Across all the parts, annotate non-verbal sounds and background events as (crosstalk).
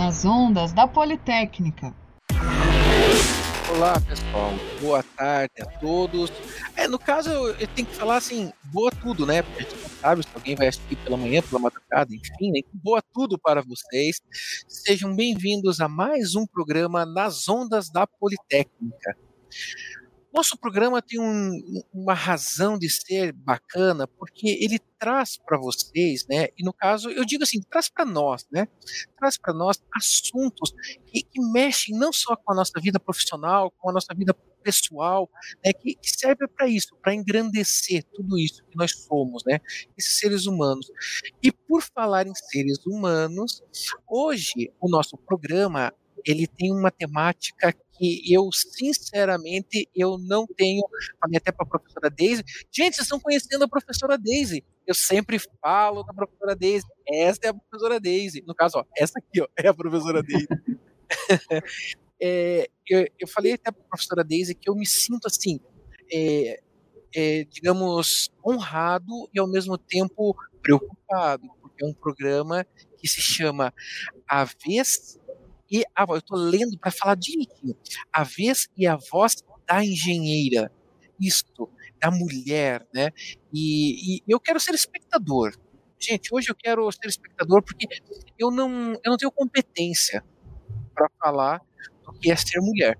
nas ondas da Politécnica. Olá, pessoal. Boa tarde a todos. É, no caso, eu, tenho que falar assim, boa tudo, né? Porque a gente não sabe se alguém vai assistir pela manhã, pela madrugada, enfim, né? Boa tudo para vocês. Sejam bem-vindos a mais um programa nas ondas da Politécnica. Nosso programa tem um, uma razão de ser bacana, porque ele traz para vocês, né? E no caso, eu digo assim, traz para nós, né? Traz para nós assuntos que, que, mexem não só com a nossa vida profissional, com a nossa vida pessoal, né? Que, que serve para isso, para engrandecer tudo isso que nós somos, né? Esses seres humanos. E por falar em seres humanos, hoje o nosso programa ele tem uma temática que eu, sinceramente, eu não tenho. Falei até para a professora Daisy. Gente, vocês estão conhecendo a professora Daisy. Eu sempre falo da professora Daisy. Essa é a professora Daisy. No caso, ó, essa aqui ó, é a professora Daisy. (laughs) é, eu, eu, falei até para a professora Daisy que eu me sinto assim, é, é, digamos, honrado e ao mesmo tempo preocupado, porque é um programa que se chama A Vez e a voz. Eu estou lendo para falar direitinho. A vez e a voz da engenheira. Isto, da mulher, né? E, e eu quero ser espectador. Gente, hoje eu quero ser espectador porque eu não, eu não tenho competência para falar do que é ser mulher.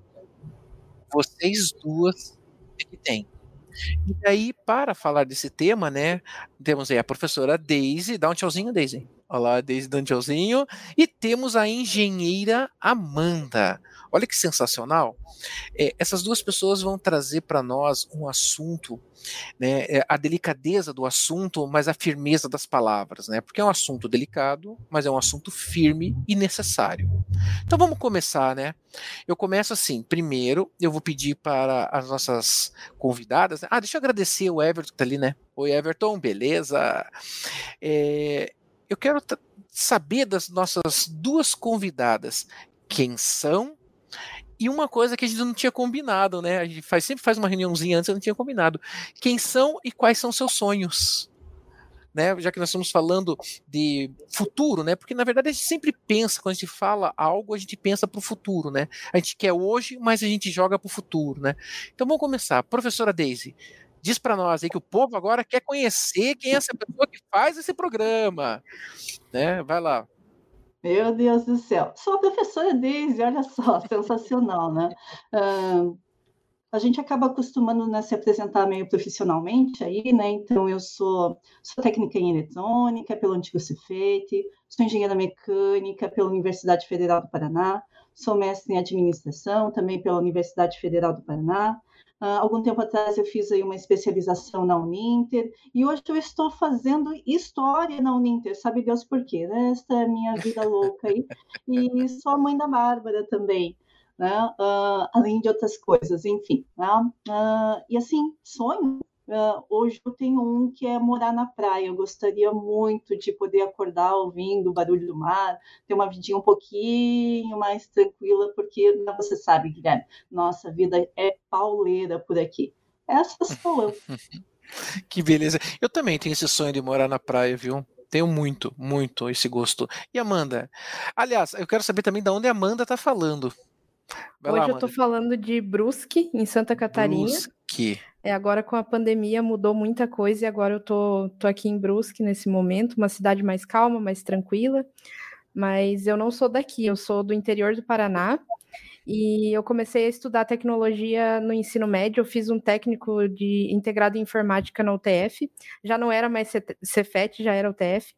Vocês duas é que têm. E daí, para falar desse tema, né, temos aí a professora Daisy. Dá um tchauzinho, Daisy. Olá, desde Dantelzinho. E temos a engenheira Amanda. Olha que sensacional. É, essas duas pessoas vão trazer para nós um assunto, né, é, a delicadeza do assunto, mas a firmeza das palavras, né? Porque é um assunto delicado, mas é um assunto firme e necessário. Então vamos começar, né? Eu começo assim. Primeiro, eu vou pedir para as nossas convidadas. Ah, deixa eu agradecer o Everton que tá ali, né? Oi, Everton, beleza? É, eu quero saber das nossas duas convidadas quem são e uma coisa que a gente não tinha combinado, né? A gente faz, sempre faz uma reuniãozinha antes, eu não tinha combinado. Quem são e quais são seus sonhos? Né? Já que nós estamos falando de futuro, né? Porque na verdade a gente sempre pensa, quando a gente fala algo, a gente pensa para o futuro, né? A gente quer hoje, mas a gente joga para o futuro, né? Então vamos começar. Professora Daisy, diz para nós aí que o povo agora quer conhecer quem é essa pessoa que faz esse programa. Né? Vai lá. Meu Deus do céu. Sou a professora Deise, olha só, (laughs) sensacional, né? Uh, a gente acaba acostumando né, se apresentar meio profissionalmente aí, né? Então, eu sou, sou técnica em eletrônica pelo antigo Cefet, sou engenheira mecânica pela Universidade Federal do Paraná, sou mestre em administração também pela Universidade Federal do Paraná, Uh, algum tempo atrás eu fiz aí uma especialização na Uninter e hoje eu estou fazendo história na Uninter, sabe Deus por quê, né? Esta é a minha vida louca aí. E sou a mãe da Bárbara também, né? Uh, além de outras coisas, enfim. Né? Uh, e assim, sonho Uh, hoje eu tenho um que é morar na praia. Eu gostaria muito de poder acordar ouvindo o barulho do mar, ter uma vidinha um pouquinho mais tranquila, porque né, você sabe, Guilherme, nossa vida é pauleira por aqui. Essa sou eu. (laughs) que beleza. Eu também tenho esse sonho de morar na praia, viu? Tenho muito, muito esse gosto. E Amanda? Aliás, eu quero saber também de onde a Amanda está falando. Vai Hoje lá, eu estou falando de Brusque, em Santa Catarina. Brusque. É, agora com a pandemia mudou muita coisa e agora eu tô, tô aqui em Brusque nesse momento, uma cidade mais calma, mais tranquila. Mas eu não sou daqui, eu sou do interior do Paraná. E eu comecei a estudar tecnologia no ensino médio. Eu fiz um técnico de integrado em informática na UTF. Já não era mais Cefet, já era UTF.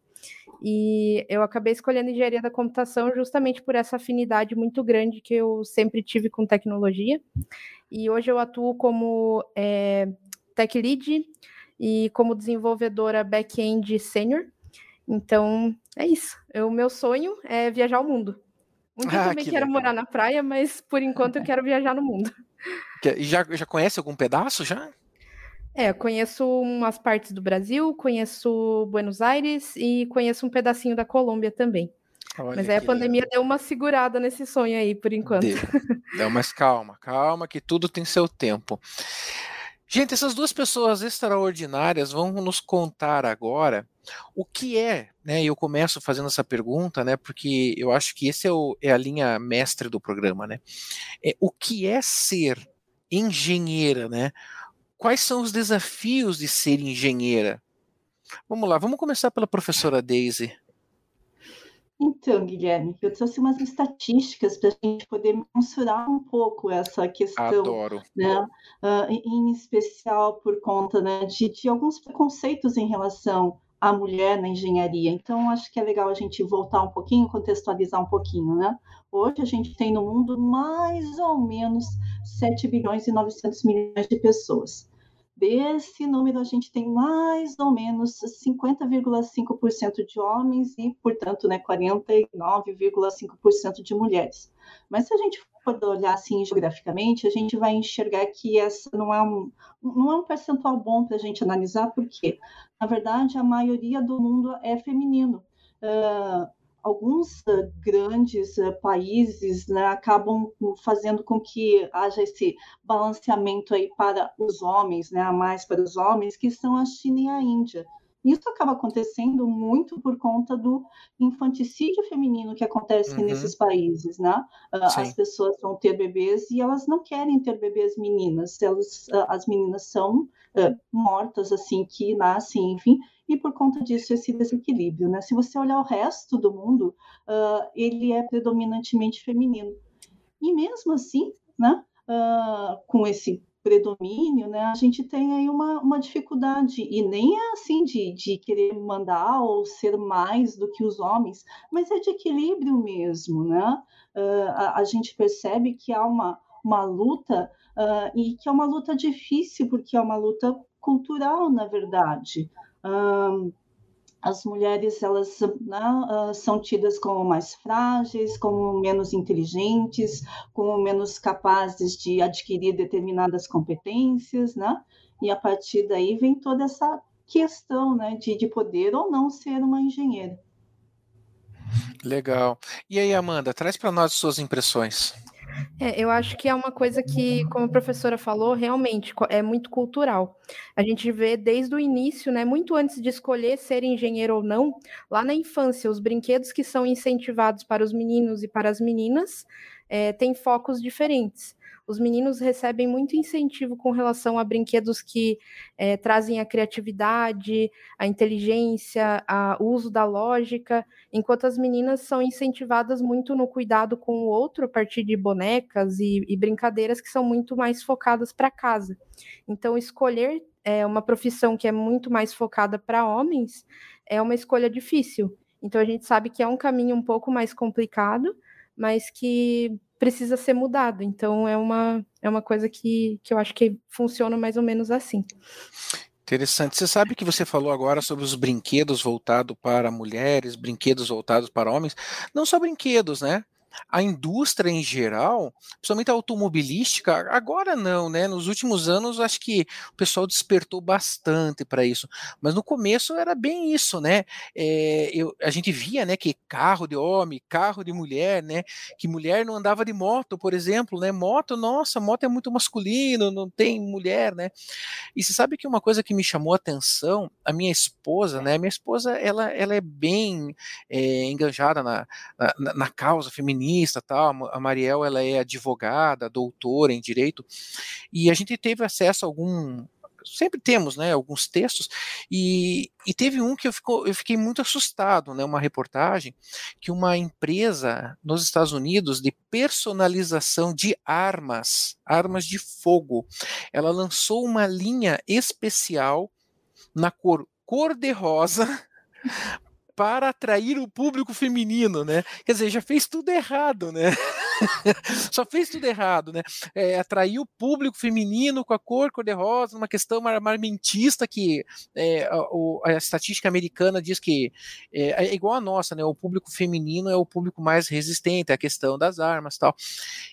E eu acabei escolhendo engenharia da computação justamente por essa afinidade muito grande que eu sempre tive com tecnologia. E hoje eu atuo como é, tech lead e como desenvolvedora back-end sênior. Então, é isso. O meu sonho é viajar o mundo. Um dia ah, também que quero legal. morar na praia, mas por enquanto eu quero viajar no mundo. E já, já conhece algum pedaço já? É, eu conheço umas partes do Brasil, conheço Buenos Aires e conheço um pedacinho da Colômbia também. Olha mas aí a pandemia legal. deu uma segurada nesse sonho aí, por enquanto. Deu. Não, mas calma, calma, que tudo tem seu tempo. Gente, essas duas pessoas extraordinárias vão nos contar agora o que é, né? Eu começo fazendo essa pergunta, né? Porque eu acho que esse é, o, é a linha mestre do programa, né? É, o que é ser engenheira, né? Quais são os desafios de ser engenheira? Vamos lá, vamos começar pela professora Daisy. Então, Guilherme, eu trouxe umas estatísticas para a gente poder mensurar um pouco essa questão. Adoro. Né? Uh, em especial por conta né, de, de, alguns preconceitos em relação à mulher na engenharia. Então, acho que é legal a gente voltar um pouquinho, contextualizar um pouquinho. Né? Hoje a gente tem no mundo mais ou menos 7 bilhões e 900 milhões de pessoas. Desse número, a gente tem mais ou menos 50,5% de homens e, portanto, né, 49,5% de mulheres. Mas se a gente for olhar assim geograficamente, a gente vai enxergar que essa não é um, não é um percentual bom para a gente analisar, porque, na verdade, a maioria do mundo é feminino. Uh, alguns grandes países né, acabam fazendo com que haja esse balanceamento aí para os homens, né, mais para os homens, que são a China e a Índia. Isso acaba acontecendo muito por conta do infanticídio feminino que acontece uhum. nesses países, né? Uh, as pessoas vão ter bebês e elas não querem ter bebês meninas, elas, as meninas são mortas assim que nascem, enfim, e por conta disso esse desequilíbrio. Né? Se você olhar o resto do mundo, uh, ele é predominantemente feminino. E mesmo assim, né, uh, com esse predomínio, né, a gente tem aí uma, uma dificuldade, e nem é assim de, de querer mandar ou ser mais do que os homens, mas é de equilíbrio mesmo, né? Uh, a, a, gente percebe que há uma, uma luta, uh, e que é uma luta difícil, porque é uma luta cultural, na verdade as mulheres elas né, uh, são tidas como mais frágeis, como menos inteligentes, como menos capazes de adquirir determinadas competências, né? E a partir daí vem toda essa questão, né, de, de poder ou não ser uma engenheira. Legal. E aí, Amanda, traz para nós suas impressões. É, eu acho que é uma coisa que, como a professora falou, realmente é muito cultural. A gente vê desde o início, né, muito antes de escolher ser engenheiro ou não, lá na infância, os brinquedos que são incentivados para os meninos e para as meninas é, têm focos diferentes os meninos recebem muito incentivo com relação a brinquedos que é, trazem a criatividade, a inteligência, o uso da lógica, enquanto as meninas são incentivadas muito no cuidado com o outro a partir de bonecas e, e brincadeiras que são muito mais focadas para casa. Então, escolher é, uma profissão que é muito mais focada para homens é uma escolha difícil. Então, a gente sabe que é um caminho um pouco mais complicado, mas que precisa ser mudado. Então é uma, é uma coisa que, que eu acho que funciona mais ou menos assim. Interessante. Você sabe que você falou agora sobre os brinquedos voltados para mulheres, brinquedos voltados para homens. Não só brinquedos, né? A indústria em geral, principalmente a automobilística, agora não, né? Nos últimos anos acho que o pessoal despertou bastante para isso, mas no começo era bem isso, né? É, eu, a gente via, né, que carro de homem, carro de mulher, né? Que mulher não andava de moto, por exemplo, né? Moto, nossa, moto é muito masculino, não tem mulher, né? E você sabe que uma coisa que me chamou a atenção, a minha esposa, né? Minha esposa, ela, ela é bem é, enganjada na, na, na causa feminina feminista, tal. A Mariel ela é advogada, doutora em direito, e a gente teve acesso a algum sempre temos, né, alguns textos, e, e teve um que eu, fico, eu fiquei muito assustado, né, uma reportagem que uma empresa nos Estados Unidos de personalização de armas, armas de fogo, ela lançou uma linha especial na cor cor-de-rosa para atrair o público feminino, né? Quer dizer, já fez tudo errado, né? (laughs) Só fez tudo errado, né? É, atrair o público feminino com a cor cor-de-rosa, uma questão marmentista que é, a, a, estatística americana diz que é, é, igual a nossa, né? O público feminino é o público mais resistente à questão das armas, tal.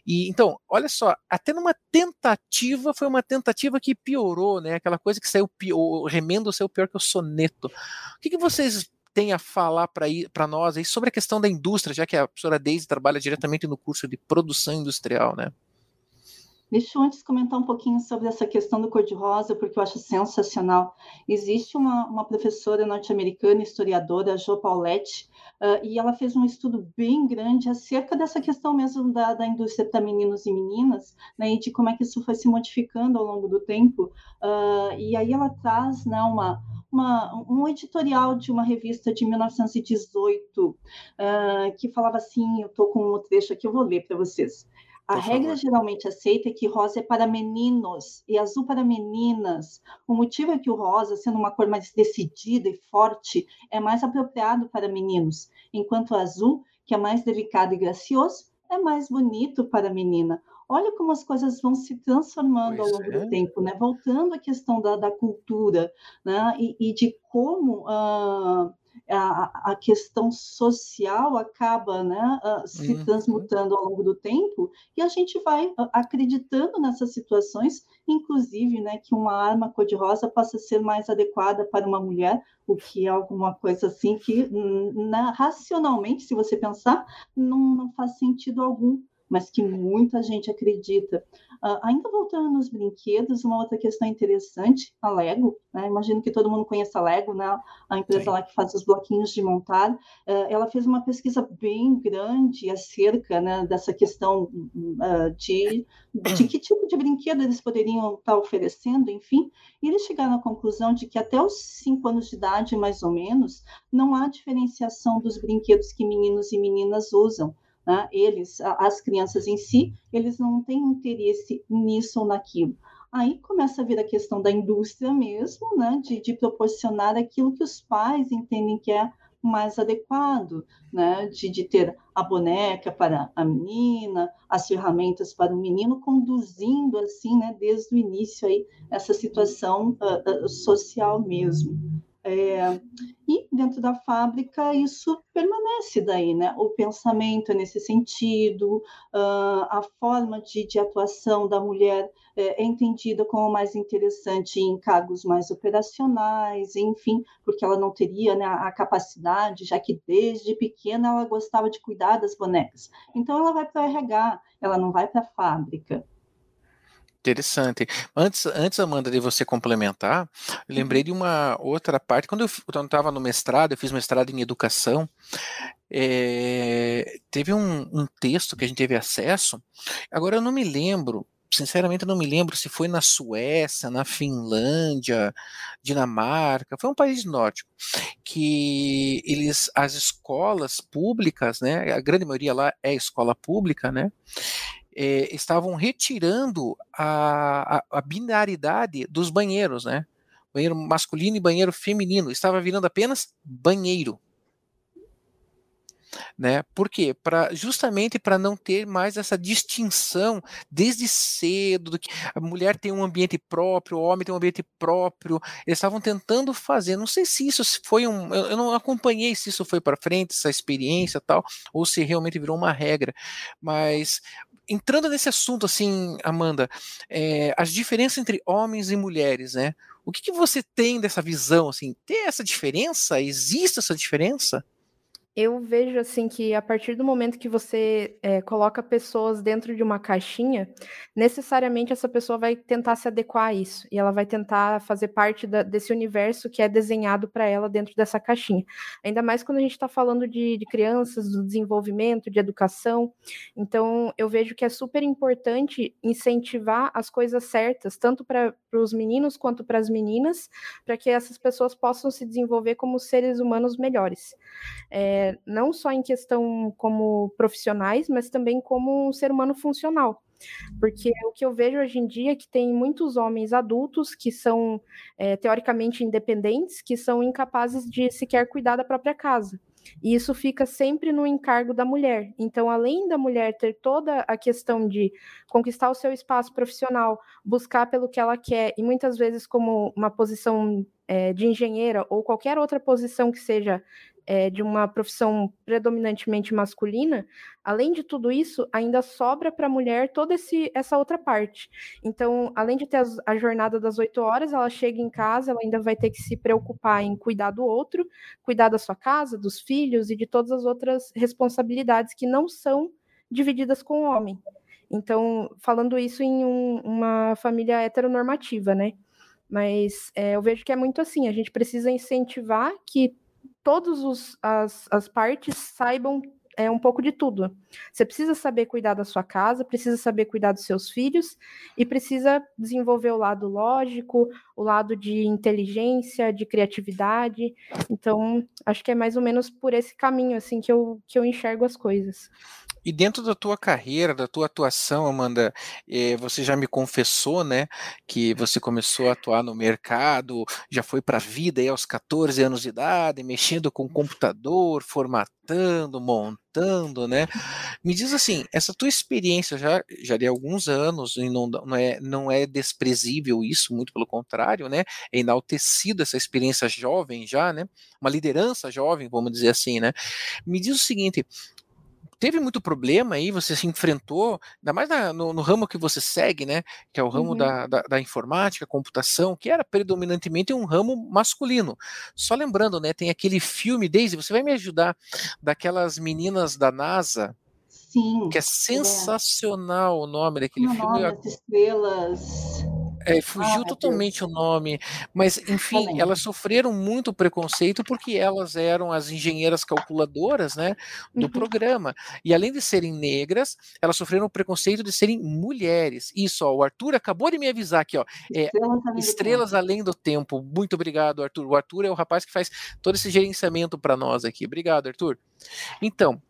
E então, olha só, até numa tentativa foi uma tentativa que piorou, né? Aquela coisa que saiu o remendo saiu pior que o soneto. O que, que vocês tem a falar para nós aí sobre a questão da indústria, já que a professora Deise trabalha diretamente no curso de produção industrial, né? Deixa eu antes comentar um pouquinho sobre essa questão do cor-de-rosa, porque eu acho sensacional. Existe uma, uma professora norte-americana, historiadora, Jo Paulette, uh, e ela fez um estudo bem grande acerca dessa questão mesmo da, da indústria para meninos e meninas, né, e de como é que isso foi se modificando ao longo do tempo. Uh, e aí ela traz né, uma, uma, um editorial de uma revista de 1918 uh, que falava assim, eu estou com um trecho aqui, eu vou ler para vocês. A Por regra favor. geralmente aceita é que rosa é para meninos e azul para meninas. O motivo é que o rosa, sendo uma cor mais decidida e forte, é mais apropriado para meninos, enquanto o azul, que é mais delicado e gracioso, é mais bonito para a menina. Olha como as coisas vão se transformando pois ao longo é. do tempo, né? Voltando à questão da, da cultura, né? E, e de como uh, a, a questão social acaba né, uh, se uhum. transmutando ao longo do tempo e a gente vai uh, acreditando nessas situações, inclusive né, que uma arma cor-de-rosa possa ser mais adequada para uma mulher, o que é alguma coisa assim que na, racionalmente, se você pensar, não, não faz sentido algum mas que muita gente acredita. Uh, ainda voltando nos brinquedos, uma outra questão interessante, a Lego, né? imagino que todo mundo conheça a Lego, né? a empresa Sim. lá que faz os bloquinhos de montar, uh, ela fez uma pesquisa bem grande acerca né, dessa questão uh, de, de que tipo de brinquedo eles poderiam estar oferecendo, enfim, e eles chegaram à conclusão de que até os cinco anos de idade, mais ou menos, não há diferenciação dos brinquedos que meninos e meninas usam né? eles, as crianças em si, eles não têm interesse nisso ou naquilo. Aí começa a vir a questão da indústria mesmo, né? de, de proporcionar aquilo que os pais entendem que é mais adequado, né? De, de, ter a boneca para a menina, as ferramentas para o menino, conduzindo assim, né? Desde o início aí essa situação uh, uh, social mesmo. É, e dentro da fábrica isso permanece daí, né? O pensamento é nesse sentido, uh, a forma de, de, atuação da mulher é, é, entendida como mais interessante em cargos mais operacionais, enfim, porque ela não teria né, a capacidade, já que desde pequena ela gostava de cuidar das bonecas. Então ela vai para o RH, ela não vai para a fábrica. Interessante. Antes, antes, Amanda, de você complementar, eu lembrei de uma outra parte. Quando eu estava no mestrado, eu fiz mestrado em educação, é, teve um, um, texto que a gente teve acesso. Agora eu não me lembro, sinceramente, eu não me lembro se foi na Suécia, na Finlândia, Dinamarca, foi um país nórdico, que eles, as escolas públicas, né, a grande maioria lá é escola pública, né, é, estavam retirando a, a, a, binaridade dos banheiros, né? Banheiro masculino e banheiro feminino. Estava virando apenas banheiro. Né? Por quê? Pra, justamente para não ter mais essa distinção desde cedo, do que a mulher tem um ambiente próprio, o homem tem um ambiente próprio. Eles estavam tentando fazer, não sei se isso foi um. Eu, eu não acompanhei se isso foi para frente, essa experiência tal, ou se realmente virou uma regra, mas entrando nesse assunto, assim, Amanda, é, as diferenças entre homens e mulheres, né? O que, que você tem dessa visão, assim? Tem essa diferença? Existe essa diferença? Eu vejo assim que a partir do momento que você é, coloca pessoas dentro de uma caixinha, necessariamente essa pessoa vai tentar se adequar a isso e ela vai tentar fazer parte da, desse universo que é desenhado para ela dentro dessa caixinha. Ainda mais quando a gente está falando de, de crianças, do desenvolvimento, de educação. Então, eu vejo que é super importante incentivar as coisas certas, tanto para os meninos quanto para as meninas, para que essas pessoas possam se desenvolver como seres humanos melhores. É, não só em questão como profissionais, mas também como um ser humano funcional. Porque o que eu vejo hoje em dia é que tem muitos homens adultos que são é, teoricamente independentes, que são incapazes de sequer cuidar da própria casa. E isso fica sempre no encargo da mulher. Então, além da mulher ter toda a questão de conquistar o seu espaço profissional, buscar pelo que ela quer, e muitas vezes como uma posição é, de engenheira ou qualquer outra posição que seja é, de uma profissão predominantemente masculina, além de tudo isso, ainda sobra para a mulher toda esse, essa outra parte. Então, além de ter as, a jornada das oito horas, ela chega em casa, ela ainda vai ter que se preocupar em cuidar do outro, cuidar da sua casa, dos filhos e de todas as outras responsabilidades que não são divididas com o homem. Então, falando isso em um, uma família heteronormativa, né? Mas é, eu vejo que é muito assim, a gente precisa incentivar que todas as, partes saibam é um pouco de tudo. Você precisa saber cuidar da sua casa, precisa saber cuidar dos seus filhos e precisa desenvolver o lado lógico, o lado de inteligência, de criatividade. Então, acho que é mais ou menos por esse caminho assim que eu, que eu enxergo as coisas. E dentro da tua carreira, da tua atuação, Amanda, eh, você já me confessou, né, que você começou a atuar no mercado, já foi para a vida aí aos 14 anos de idade, mexendo com computador, formatando, montando, né? Me diz assim, essa tua experiência já, já de alguns anos, e não, não, é, não é desprezível isso, muito pelo contrário, né? É enaltecido essa experiência jovem já, né? Uma liderança jovem, vamos dizer assim, né? Me diz o seguinte, teve muito problema aí, você se enfrentou, ainda mais na, no, no, ramo que você segue, né? Que é o ramo uhum. da, da, da, informática, computação, que era predominantemente um ramo masculino. Só lembrando, né? Tem aquele filme, Daisy, você vai me ajudar, daquelas meninas da NASA. Sim. Que é, é. sensacional é. o nome daquele o filme. Nome, as estrelas. É, fugiu ah, totalmente Deus. o nome, mas enfim, Também. elas sofreram muito preconceito porque elas eram as engenheiras calculadoras, né, do uhum. programa. E além de serem negras, elas sofreram o preconceito de serem mulheres. Isso, ó, o Arthur acabou de me avisar aqui, ó, é, Estrelas, além do tempo. Muito obrigado, Arthur. O Arthur é o rapaz que faz todo esse gerenciamento para nós aqui. Obrigado, Arthur. Então,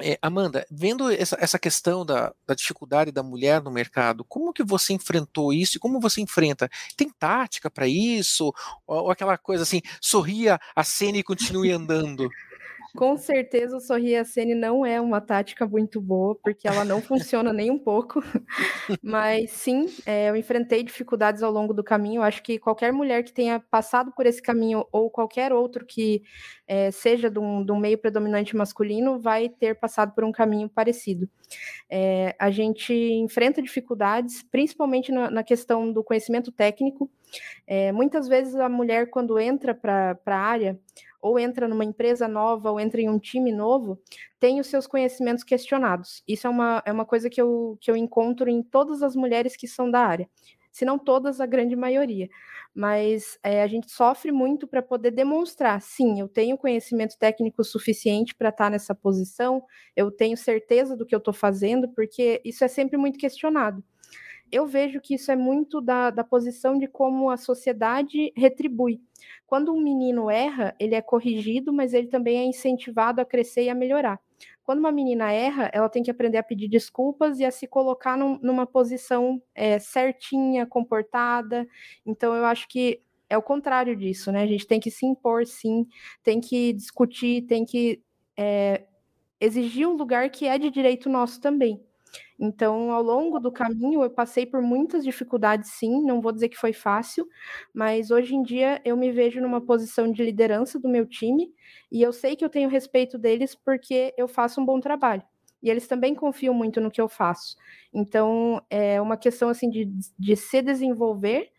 é, Amanda, vendo essa, essa questão da, da, dificuldade da mulher no mercado, como que você enfrentou isso e como você enfrenta? Tem tática para isso? Ou, ou, aquela coisa assim, sorria a cena e continue andando? (laughs) Com certeza o sorrir a Sene não é uma tática muito boa, porque ela não funciona nem um pouco. (laughs) Mas sim, é, eu enfrentei dificuldades ao longo do caminho. Eu acho que qualquer mulher que tenha passado por esse caminho, ou qualquer outro que é, seja de um, de um, meio predominante masculino, vai ter passado por um caminho parecido. É, a gente enfrenta dificuldades, principalmente na, na questão do conhecimento técnico. É, muitas vezes a mulher, quando entra para a área, ou entra numa empresa nova, ou entra em um time novo, tem os seus conhecimentos questionados. Isso é uma, é uma coisa que eu, que eu encontro em todas as mulheres que são da área. Se não todas, a grande maioria. Mas é, a gente sofre muito para poder demonstrar, sim, eu tenho conhecimento técnico suficiente para estar tá nessa posição, eu tenho certeza do que eu estou fazendo, porque isso é sempre muito questionado eu vejo que isso é muito da, da posição de como a sociedade retribui. Quando um menino erra, ele é corrigido, mas ele também é incentivado a crescer e a melhorar. Quando uma menina erra, ela tem que aprender a pedir desculpas e a se colocar num, numa posição é, certinha, comportada. Então, eu acho que é o contrário disso, né? A gente tem que se impor, sim, tem que discutir, tem que é, exigir um lugar que é de direito nosso também. Então, ao longo do caminho, eu passei por muitas dificuldades, sim. Não vou dizer que foi fácil, mas hoje em dia eu me vejo numa posição de liderança do meu time e eu sei que eu tenho respeito deles porque eu faço um bom trabalho. E eles também confiam muito no que eu faço. Então, é uma questão assim de, de se desenvolver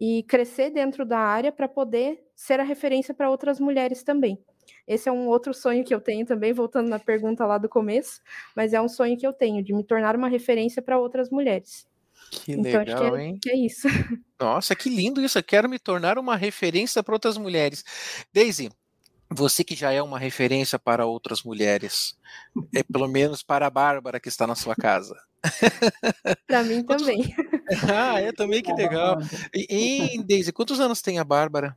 e crescer dentro da área para poder ser a referência para outras mulheres também. Esse é um outro sonho que eu tenho também, voltando na pergunta lá do começo, mas é um sonho que eu tenho de me tornar uma referência para outras mulheres. Que então, legal, que é, hein? Que é isso. (laughs) Nossa, que lindo isso. Eu quero me tornar uma referência para outras mulheres. Daisy, você que já é uma referência para outras mulheres, é pelo menos para a Bárbara que está na sua casa. (laughs) para mim também. (laughs) ah, é também que legal. E, e Daisy, quantos anos tem a Bárbara?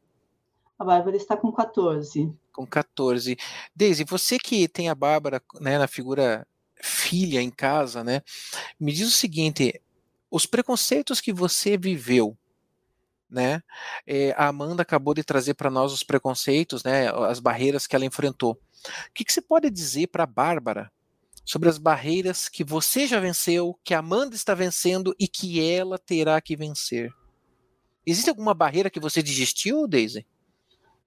A Bárbara está com 14. Com 14. Deise, você que tem a Bárbara né, na figura filha em casa, né? Me diz o seguinte: os preconceitos que você viveu, né? É, a Amanda acabou de trazer para nós os preconceitos, né? As barreiras que ela enfrentou. O que, que você pode dizer para a Bárbara sobre as barreiras que você já venceu, que a Amanda está vencendo e que ela terá que vencer? Existe alguma barreira que você desistiu, Daisy?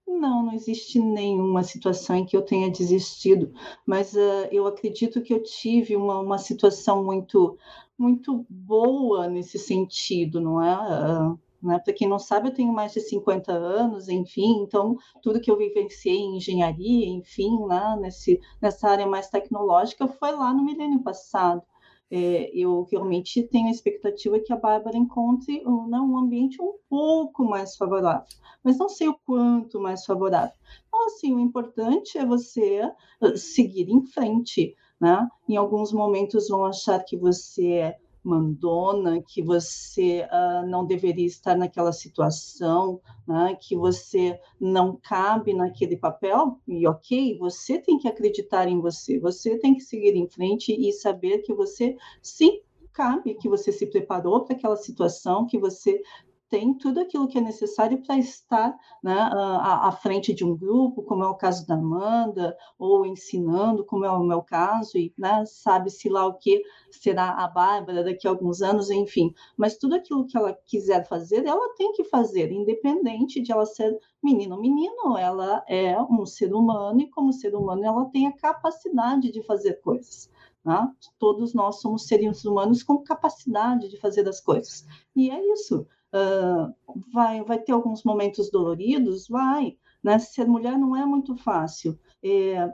Não, não existe nenhuma situação em que eu tenha desistido, mas uh, eu acredito que eu tive uma, uma situação muito, muito boa nesse sentido, não é? Uh, né? Para quem não sabe, eu tenho mais de 50 anos, enfim, então tudo que eu vivenciei em engenharia, enfim, né? Nesse, nessa área mais tecnológica foi lá no milênio passado. É, eu realmente tenho a expectativa que a Bárbara encontre né, um ambiente um pouco mais favorável, mas não sei o quanto mais favorável. Então, assim, o importante é você ah, seguir em frente, né? Em alguns momentos vão achar que você é mandona, que você uh, não deveria estar naquela situação, né? que você não cabe naquele papel, e ok, você tem que acreditar em você, você tem que seguir em frente e saber que você sim cabe, que você se preparou para aquela situação, que você tem tudo aquilo que é necessário para estar né, à, à, frente de um grupo, como é o caso da Amanda, ou ensinando, como é o meu caso, e né, sabe-se lá o que será a Bárbara daqui a alguns anos, enfim. Mas tudo aquilo que ela quiser fazer, ela tem que fazer, independente de ela ser menino ou menino, ela é um ser humano, e como ser humano, ela tem a capacidade de fazer coisas. Né? Todos nós somos seres humanos com capacidade de fazer as coisas. E é isso. Uh, vai, vai ter alguns momentos doloridos? Vai. Né? Ser mulher não é muito fácil. É,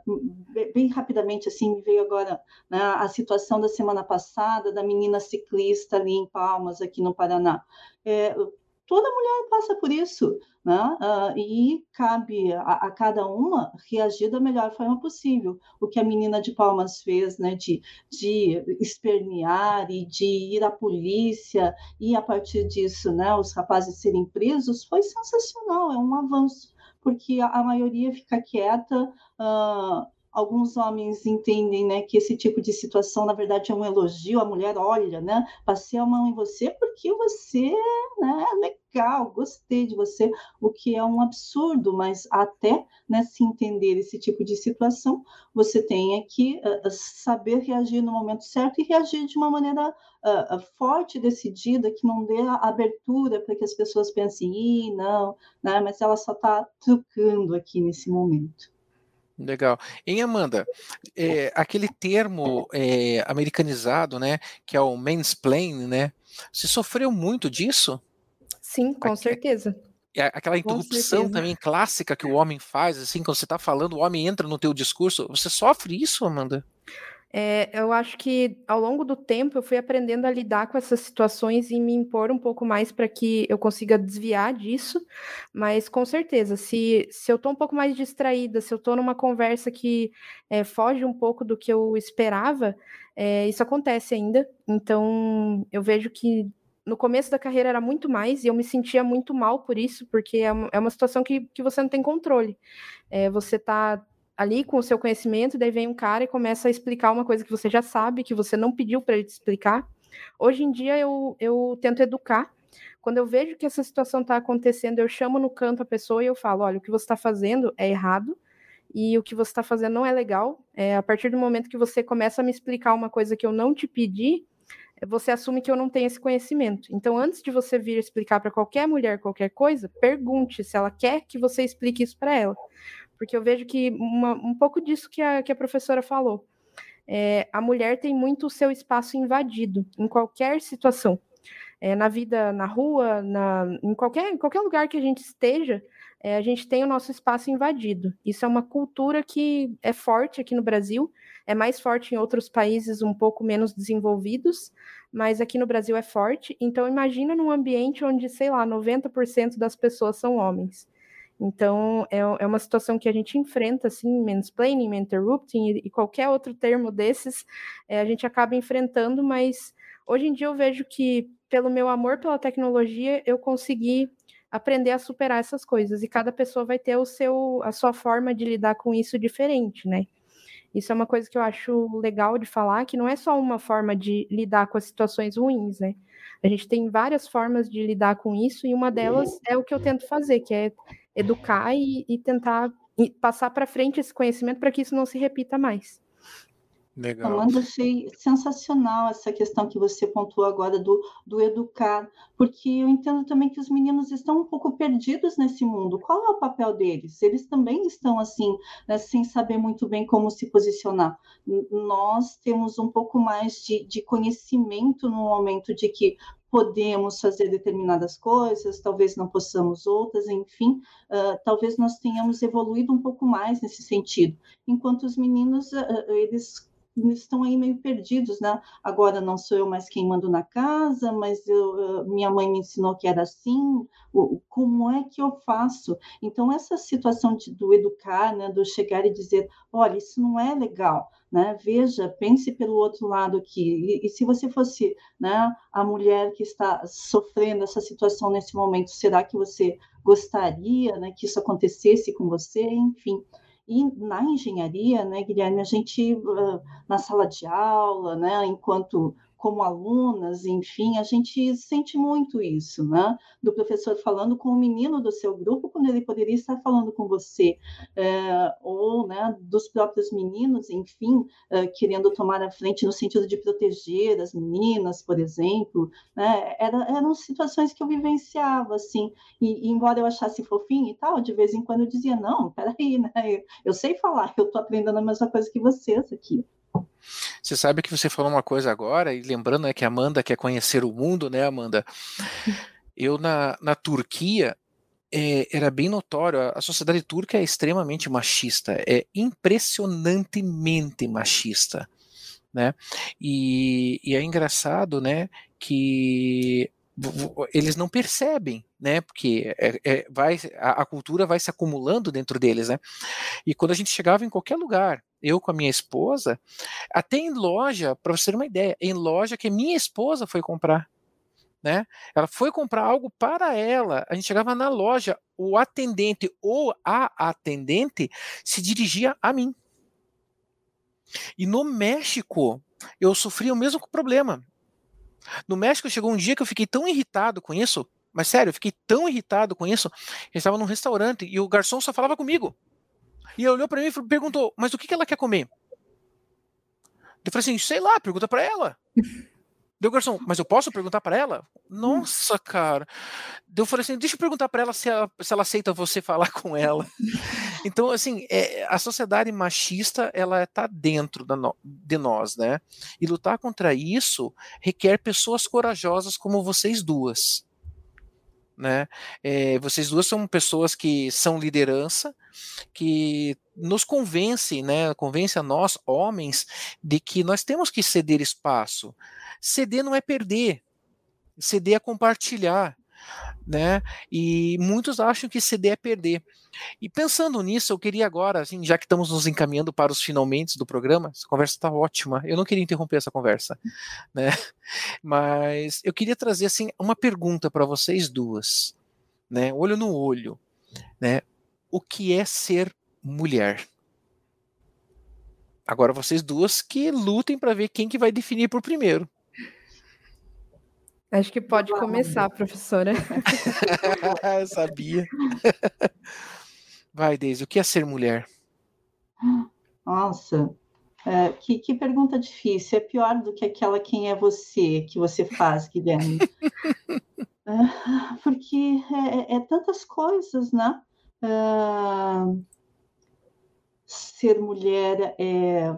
bem rapidamente, assim, me veio agora né, a situação da semana passada da menina ciclista ali em Palmas, aqui no Paraná. É, toda mulher passa por isso, né? Uh, e cabe a, a, cada uma reagir da melhor forma possível. O que a menina de Palmas fez, né, de, de espernear e de ir à polícia, e a partir disso, né, os rapazes serem presos, foi sensacional, é um avanço, porque a, maioria fica quieta. Uh, alguns homens entendem né, que esse tipo de situação, na verdade, é um elogio. A mulher olha, né? Passei a mão em você porque você né, é legal, gostei de você, o que é um absurdo, mas até né, se entender esse tipo de situação, você tem que uh, saber reagir no momento certo e reagir de uma maneira uh, forte, decidida, que não dê abertura para que as pessoas pensem, Ih, não, né, mas ela só está trucando aqui nesse momento. Legal. Em Amanda, é, aquele termo é, americanizado, né, que é o mansplaining, né, você sofreu muito disso? Sim, com Aqui, certeza. Aquela interrupção também clássica que o homem faz, assim, quando você está falando, o homem entra no teu discurso. Você sofre isso, Amanda? É, eu acho que ao longo do tempo eu fui aprendendo a lidar com essas situações e me impor um pouco mais para que eu consiga desviar disso, mas com certeza, se, se eu estou um pouco mais distraída, se eu estou numa conversa que é, foge um pouco do que eu esperava, é, isso acontece ainda. Então eu vejo que no começo da carreira era muito mais e eu me sentia muito mal por isso, porque é uma, é situação que, que você não tem controle. É, você está ali com o seu conhecimento, daí vem um cara e começa a explicar uma coisa que você já sabe, que você não pediu para ele te explicar. Hoje em dia eu, eu tento educar. Quando eu vejo que essa situação está acontecendo, eu chamo no canto a pessoa e eu falo: olha, o que você está fazendo é errado e o que você está fazendo não é legal. É, a partir do momento que você começa a me explicar uma coisa que eu não te pedi, você assume que eu não tenho esse conhecimento. Então, antes de você vir explicar para qualquer mulher qualquer coisa, pergunte se ela quer que você explique isso para ela porque eu vejo que uma, um pouco disso que a, que a professora falou. É, a mulher tem muito o seu espaço invadido em qualquer situação. É, na vida, na rua, na, em, qualquer, em qualquer lugar que a gente esteja, é, a gente tem o nosso espaço invadido. Isso é uma cultura que é forte aqui no Brasil, é mais forte em outros países um pouco menos desenvolvidos, mas aqui no Brasil é forte. Então, imagina num ambiente onde, sei lá, 90% das pessoas são homens. Então, é, é uma situação que a gente enfrenta, assim, mansplaining, interrupting e, e qualquer outro termo desses, é, a gente acaba enfrentando, mas hoje em dia eu vejo que, pelo meu amor pela tecnologia, eu consegui aprender a superar essas coisas, e cada pessoa vai ter o seu, a sua forma de lidar com isso diferente, né? Isso é uma coisa que eu acho legal de falar, que não é só uma forma de lidar com as situações ruins, né? A gente tem várias formas de lidar com isso, e uma delas é o que eu tento fazer, que é educar e, e tentar passar para frente esse conhecimento para que isso não se repita mais. Legal. Amanda, achei sensacional essa questão que você pontuou agora do, do educar, porque eu entendo também que os meninos estão um pouco perdidos nesse mundo. Qual é o papel deles? Eles também estão assim, né, sem saber muito bem como se posicionar. Nós temos um pouco mais de, de conhecimento no momento de que podemos fazer determinadas coisas, talvez não possamos outras, enfim, uh, talvez nós tenhamos evoluído um pouco mais nesse sentido. Enquanto os meninos, uh, eles estão aí meio perdidos, né? Agora não sou eu mais quem mando na casa, mas eu, minha mãe me ensinou que era assim. Como é que eu faço? Então essa situação de, do educar, né, do chegar e dizer, olha, isso não é legal, né? Veja, pense pelo outro lado aqui. E, e se você fosse, né, a mulher que está sofrendo essa situação nesse momento, será que você gostaria, né, que isso acontecesse com você? Enfim. E na engenharia, né, Guilherme, a gente, na sala de aula, né, enquanto como alunas, enfim, a gente sente muito isso, né? Do professor falando com o menino do seu grupo quando ele poderia estar falando com você, é, ou, né, dos próprios meninos, enfim, é, querendo tomar a frente no sentido de proteger as meninas, por exemplo, né? Era, eram situações que eu vivenciava, assim, e, e embora eu achasse fofinho e tal, de vez em quando eu dizia, não, peraí, né? Eu, eu sei falar, eu estou aprendendo a mesma coisa que vocês aqui. Você sabe que você falou uma coisa agora, e lembrando né, que a Amanda quer conhecer o mundo, né, Amanda? Eu, na, na Turquia, é, era bem notório, a, sociedade turca é extremamente machista, é impressionantemente machista. Né? E, e é engraçado, né, que eles não percebem, né? Porque é, é, vai, a, a, cultura vai se acumulando dentro deles, né? E quando a gente chegava em qualquer lugar, eu com a minha esposa, até em loja, para você ter uma ideia, em loja que minha esposa foi comprar. Né? Ela foi comprar algo para ela. A gente chegava na loja, o atendente ou a atendente se dirigia a mim. E no México, eu sofri o mesmo problema. No México chegou um dia que eu fiquei tão irritado com isso, mas sério, eu fiquei tão irritado com isso. Eu estava num restaurante e o garçom só falava comigo. E olhou para mim e perguntou: Mas o que, que ela quer comer? Eu falei assim: Sei lá, pergunta para ela. Deu garçom, mas eu posso perguntar para ela? Nossa, cara. Eu falei assim: Deixa eu perguntar para ela se, ela se ela aceita você falar com ela. (laughs) Então, assim, é, a sociedade machista ela está dentro no, de nós, né? E lutar contra isso requer pessoas corajosas como vocês duas né? É, vocês duas são pessoas que são liderança, que nos convencem, né? Convence a nós, homens, de que nós temos que ceder espaço. Ceder não é perder, ceder é compartilhar né? E muitos acham que ceder é perder. E pensando nisso, eu queria agora, assim, já que estamos nos encaminhando para os finalmente do programa, essa conversa está ótima. Eu não queria interromper essa conversa, né? (laughs) Mas eu queria trazer assim uma pergunta para vocês duas, né? Olho no olho, né? O que é ser mulher? Agora vocês duas que lutem para ver quem que vai definir por primeiro. Acho que pode começar, professora. (laughs) Eu sabia. Vai, Deise, o que é ser mulher? Nossa, é, que, que, pergunta difícil. É pior do que aquela quem é você que você faz, Guilherme. (laughs) é, porque é, é, tantas coisas, né? Ser mulher é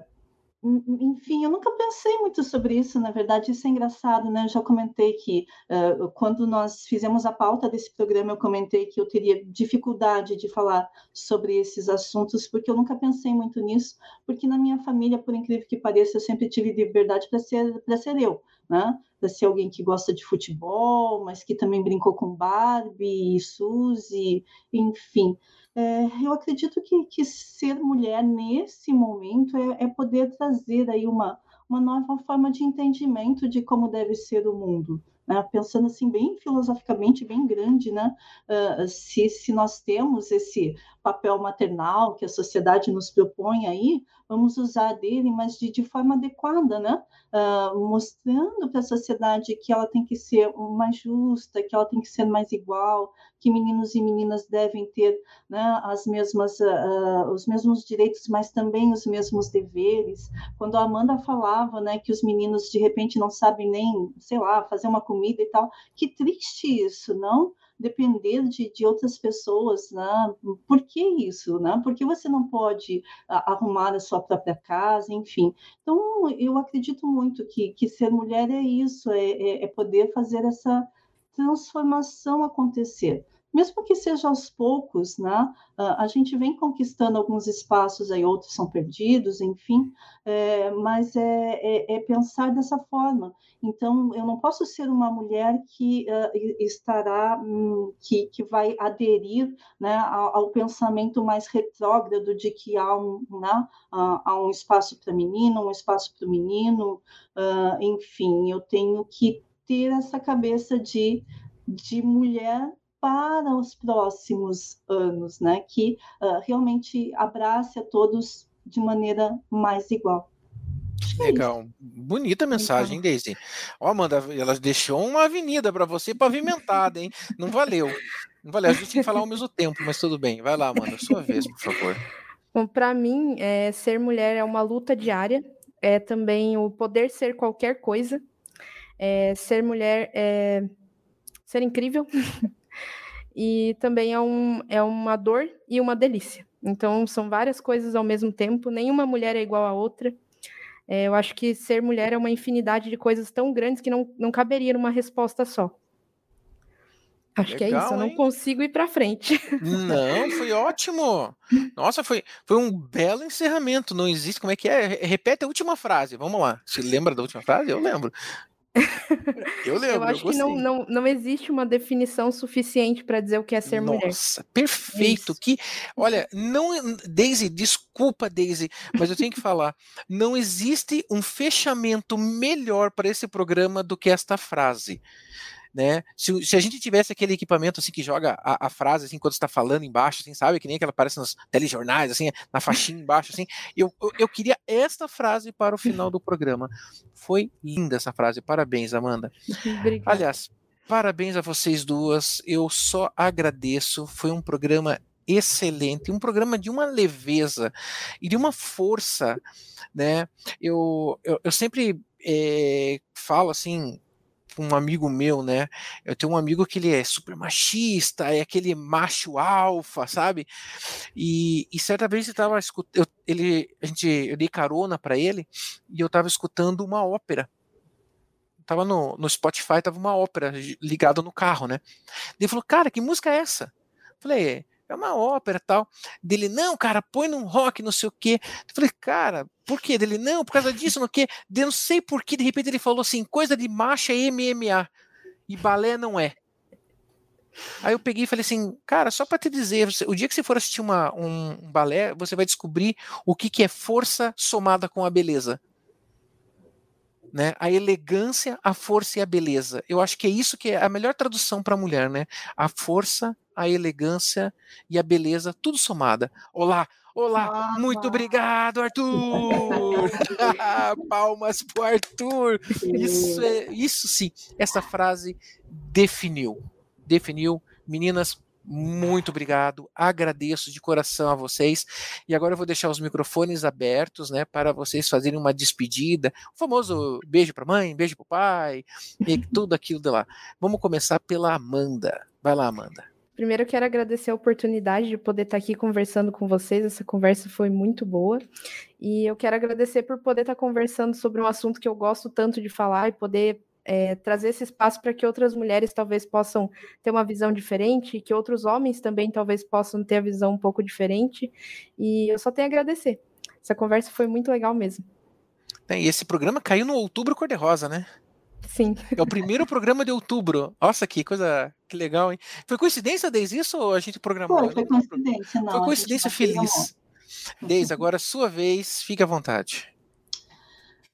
enfim, eu nunca pensei muito sobre isso, na verdade, isso é engraçado, né? Eu já comentei que uh, quando nós fizemos a pauta desse programa, eu comentei que eu teria dificuldade de falar sobre esses assuntos, porque eu nunca pensei muito nisso, porque na minha família, por incrível que pareça, eu sempre tive liberdade para ser, ser eu, né? Para ser alguém que gosta de futebol, mas que também brincou com Barbie, Suzy, enfim. É, eu acredito que, que, ser mulher nesse momento é, é, poder trazer aí uma, uma nova forma de entendimento de como deve ser o mundo. Né? Pensando assim bem filosoficamente, bem grande, né? Uh, se, se nós temos esse papel maternal que a sociedade nos propõe aí, vamos usar dele, mas de, de forma adequada, né? Uh, mostrando para a sociedade que ela tem que ser mais justa, que ela tem que ser mais igual, que meninos e meninas devem ter né, as mesmas, uh, os mesmos direitos, mas também os mesmos deveres. Quando a Amanda falava né, que os meninos de repente não sabem nem, sei lá, fazer uma comida e tal, que triste isso, não? Depender de, de outras pessoas, né? Por que isso, né? Por que você não pode arrumar a sua própria casa, enfim. Então, eu acredito muito que, que ser mulher é isso, é, é, é poder fazer essa transformação acontecer mesmo que seja aos poucos, né? a gente vem conquistando alguns espaços aí, outros são perdidos, enfim, é, mas é, é, é, pensar dessa forma. Então, eu não posso ser uma mulher que uh, estará, um, que, que vai aderir né, ao, ao, pensamento mais retrógrado de que há um, né, uh, há um espaço para menino, um espaço para o menino, uh, enfim, eu tenho que ter essa cabeça de, de mulher para os próximos anos, né? Que uh, realmente abrace a todos de maneira mais igual. É Legal, bonita mensagem, então. Daisy. Ó, Amanda, ela deixou uma avenida para você pavimentada, hein? Não valeu. Não valeu. A gente tem que falar ao mesmo tempo, mas tudo bem. Vai lá, Amanda, sua vez, por favor. Bom, para mim, é, ser mulher é uma luta diária. É também o poder ser qualquer coisa. É, ser mulher é ser incrível. (laughs) e também é, um, é uma dor e uma delícia. Então, são várias coisas ao mesmo tempo, nenhuma mulher é igual a outra. É, eu acho que ser mulher é uma infinidade de coisas tão grandes que não, não caberia numa resposta só. Acho Legal, que é isso, eu não hein? consigo ir para frente. (laughs) Não, foi ótimo. Nossa, foi, foi um belo encerramento. Não existe. Como é que é? Repete a última frase. Vamos lá. Você lembra da última frase? Eu lembro. (laughs) Eu lembro. Eu acho eu que não, não, não existe uma definição suficiente para dizer o que é ser Nossa, mulher. Nossa, perfeito. Isso. Que, olha, não, Daisy, desculpa, Daisy, mas eu tenho que falar. Não existe um fechamento melhor para esse programa do que esta frase né? Se, se, a gente tivesse aquele equipamento assim que joga a, a frase assim quando está falando embaixo, assim, sabe? Que nem aquela aparece nos telejornais, assim, na faixinha embaixo, assim. Eu, eu, eu, queria esta frase para o final do programa. Foi linda essa frase. Parabéns, Amanda. Obrigada. Aliás, parabéns a vocês duas. Eu só agradeço. Foi um programa excelente, um programa de uma leveza e de uma força, né? Eu, eu, eu sempre é, falo assim, um amigo meu, né? Eu tenho um amigo que ele é super machista, é aquele macho alfa, sabe? E, e certa vez ele tava escutando, ele, a gente, eu dei carona para ele e eu tava escutando uma ópera. Tava no, no Spotify, tava uma ópera ligada no carro, né? Ele falou, cara, que música é essa? Eu falei, é uma ópera tal. Dele, não, cara, põe num rock, não sei o quê. Eu falei, cara, por quê? Dele, não, por causa disso, não quê. De não sei por que, de repente ele falou assim, coisa de macho é MMA. E balé não é. Aí eu peguei e falei assim, cara, só para te dizer, o dia que você for assistir uma, um, um balé, você vai descobrir o que, que é força somada com a beleza. Né? A elegância, a força e a beleza. Eu acho que é isso que é a melhor tradução para a mulher, né? A força, a elegância e a beleza, tudo somada. Olá, olá, ah, muito obrigado, Arthur! (laughs) Palmas pro Arthur! Isso, é, isso sim, essa frase definiu. Definiu, meninas, muito obrigado, agradeço de coração a vocês. E agora eu vou deixar os microfones abertos, né, para vocês fazerem uma despedida, o famoso beijo para mãe, beijo para o pai, e tudo aquilo de lá. Vamos começar pela Amanda. Vai lá, Amanda. Primeiro, eu quero agradecer a oportunidade de poder estar aqui conversando com vocês. Essa conversa foi muito boa. E eu quero agradecer por poder estar conversando sobre um assunto que eu gosto tanto de falar e poder é, trazer esse espaço para que outras mulheres talvez possam ter uma visão diferente, que outros homens também talvez possam ter a visão um pouco diferente. E eu só tenho a agradecer. Essa conversa foi muito legal mesmo. E esse programa caiu no Outubro Cor-de-Rosa, né? Sim. É o primeiro programa de outubro. Nossa, que coisa que legal, hein? Foi coincidência, Deise, isso ou a gente programou? Foi, foi coincidência, não. Foi coincidência feliz. Deise, (laughs) agora sua vez, fique à vontade.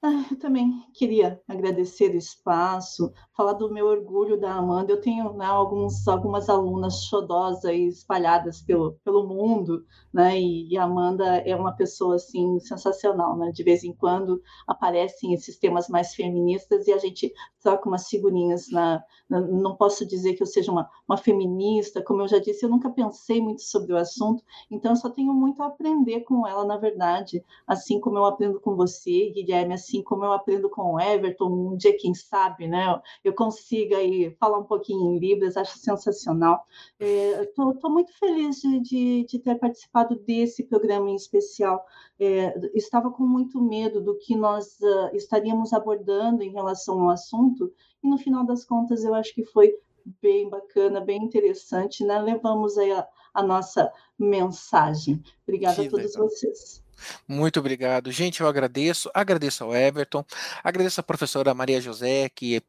Ah, eu também queria agradecer o espaço, falar do meu orgulho da Amanda. Eu tenho né, alguns, algumas alunas xodosas espalhadas pelo, pelo mundo, né? E, e, a Amanda é uma pessoa assim sensacional, né? De vez em quando aparecem esses temas mais feministas e a gente troca umas figurinhas na, na não posso dizer que eu seja uma, uma feminista, como eu já disse, eu nunca pensei muito sobre o assunto, então eu só tenho muito a aprender com ela, na verdade, assim como eu aprendo com você, Guilherme, assim como eu aprendo com o Everton, um dia quem sabe, né? Eu consiga aí falar um pouquinho em Libras, acho sensacional. Estou é, muito feliz de, de, de ter participado participado desse programa em especial. É, estava com muito medo do que nós uh, estaríamos abordando em relação ao assunto, e no final das contas eu acho que foi bem bacana, bem interessante, né? Levamos aí a, a nossa mensagem. Obrigada que a todos legal. vocês. Muito obrigado. Gente, eu agradeço. Agradeço ao Everton, agradeço a professora Maria José, que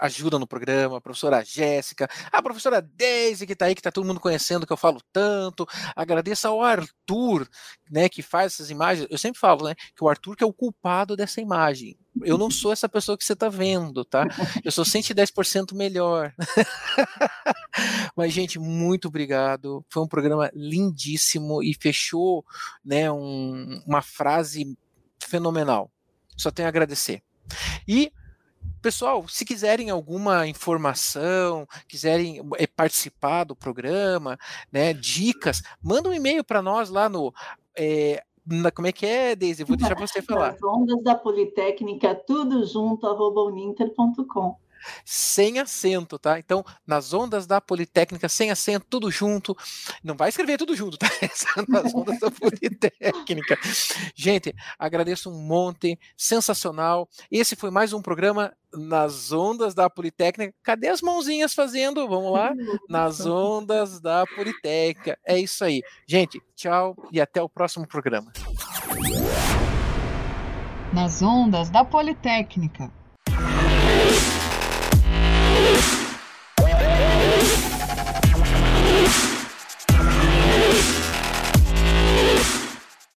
ajuda no programa, a professora Jéssica, a professora Deise, que está aí, que está todo mundo conhecendo, que eu falo tanto. Agradeço ao Arthur, né, que faz essas imagens. Eu sempre falo, né, que o Arthur que é o culpado dessa imagem. Eu não sou essa pessoa que você está vendo, tá? Eu sou 110% melhor. (laughs) Mas, gente, muito obrigado. Foi um programa lindíssimo e fechou né, um, uma frase fenomenal. Só tenho a agradecer. E Pessoal, se quiserem alguma informação, quiserem eh, participar do programa, né, dicas, manda um e-mail para nós lá no é, como é que é, Deise? Vou deixar você falar. As ondas da Politécnica, tudo junto, arroba uninter.com sem acento, tá? Então, nas ondas da Politécnica, sem acento, tudo junto. Não vai escrever tudo junto, tá? (laughs) nas ondas da Politécnica. Gente, agradeço um monte, sensacional. Esse foi mais um programa nas ondas da Politécnica. Cadê as mãozinhas fazendo? Vamos lá? Nas ondas da Politécnica. É isso aí. Gente, tchau e até o próximo programa. Nas ondas da Politécnica. Peace.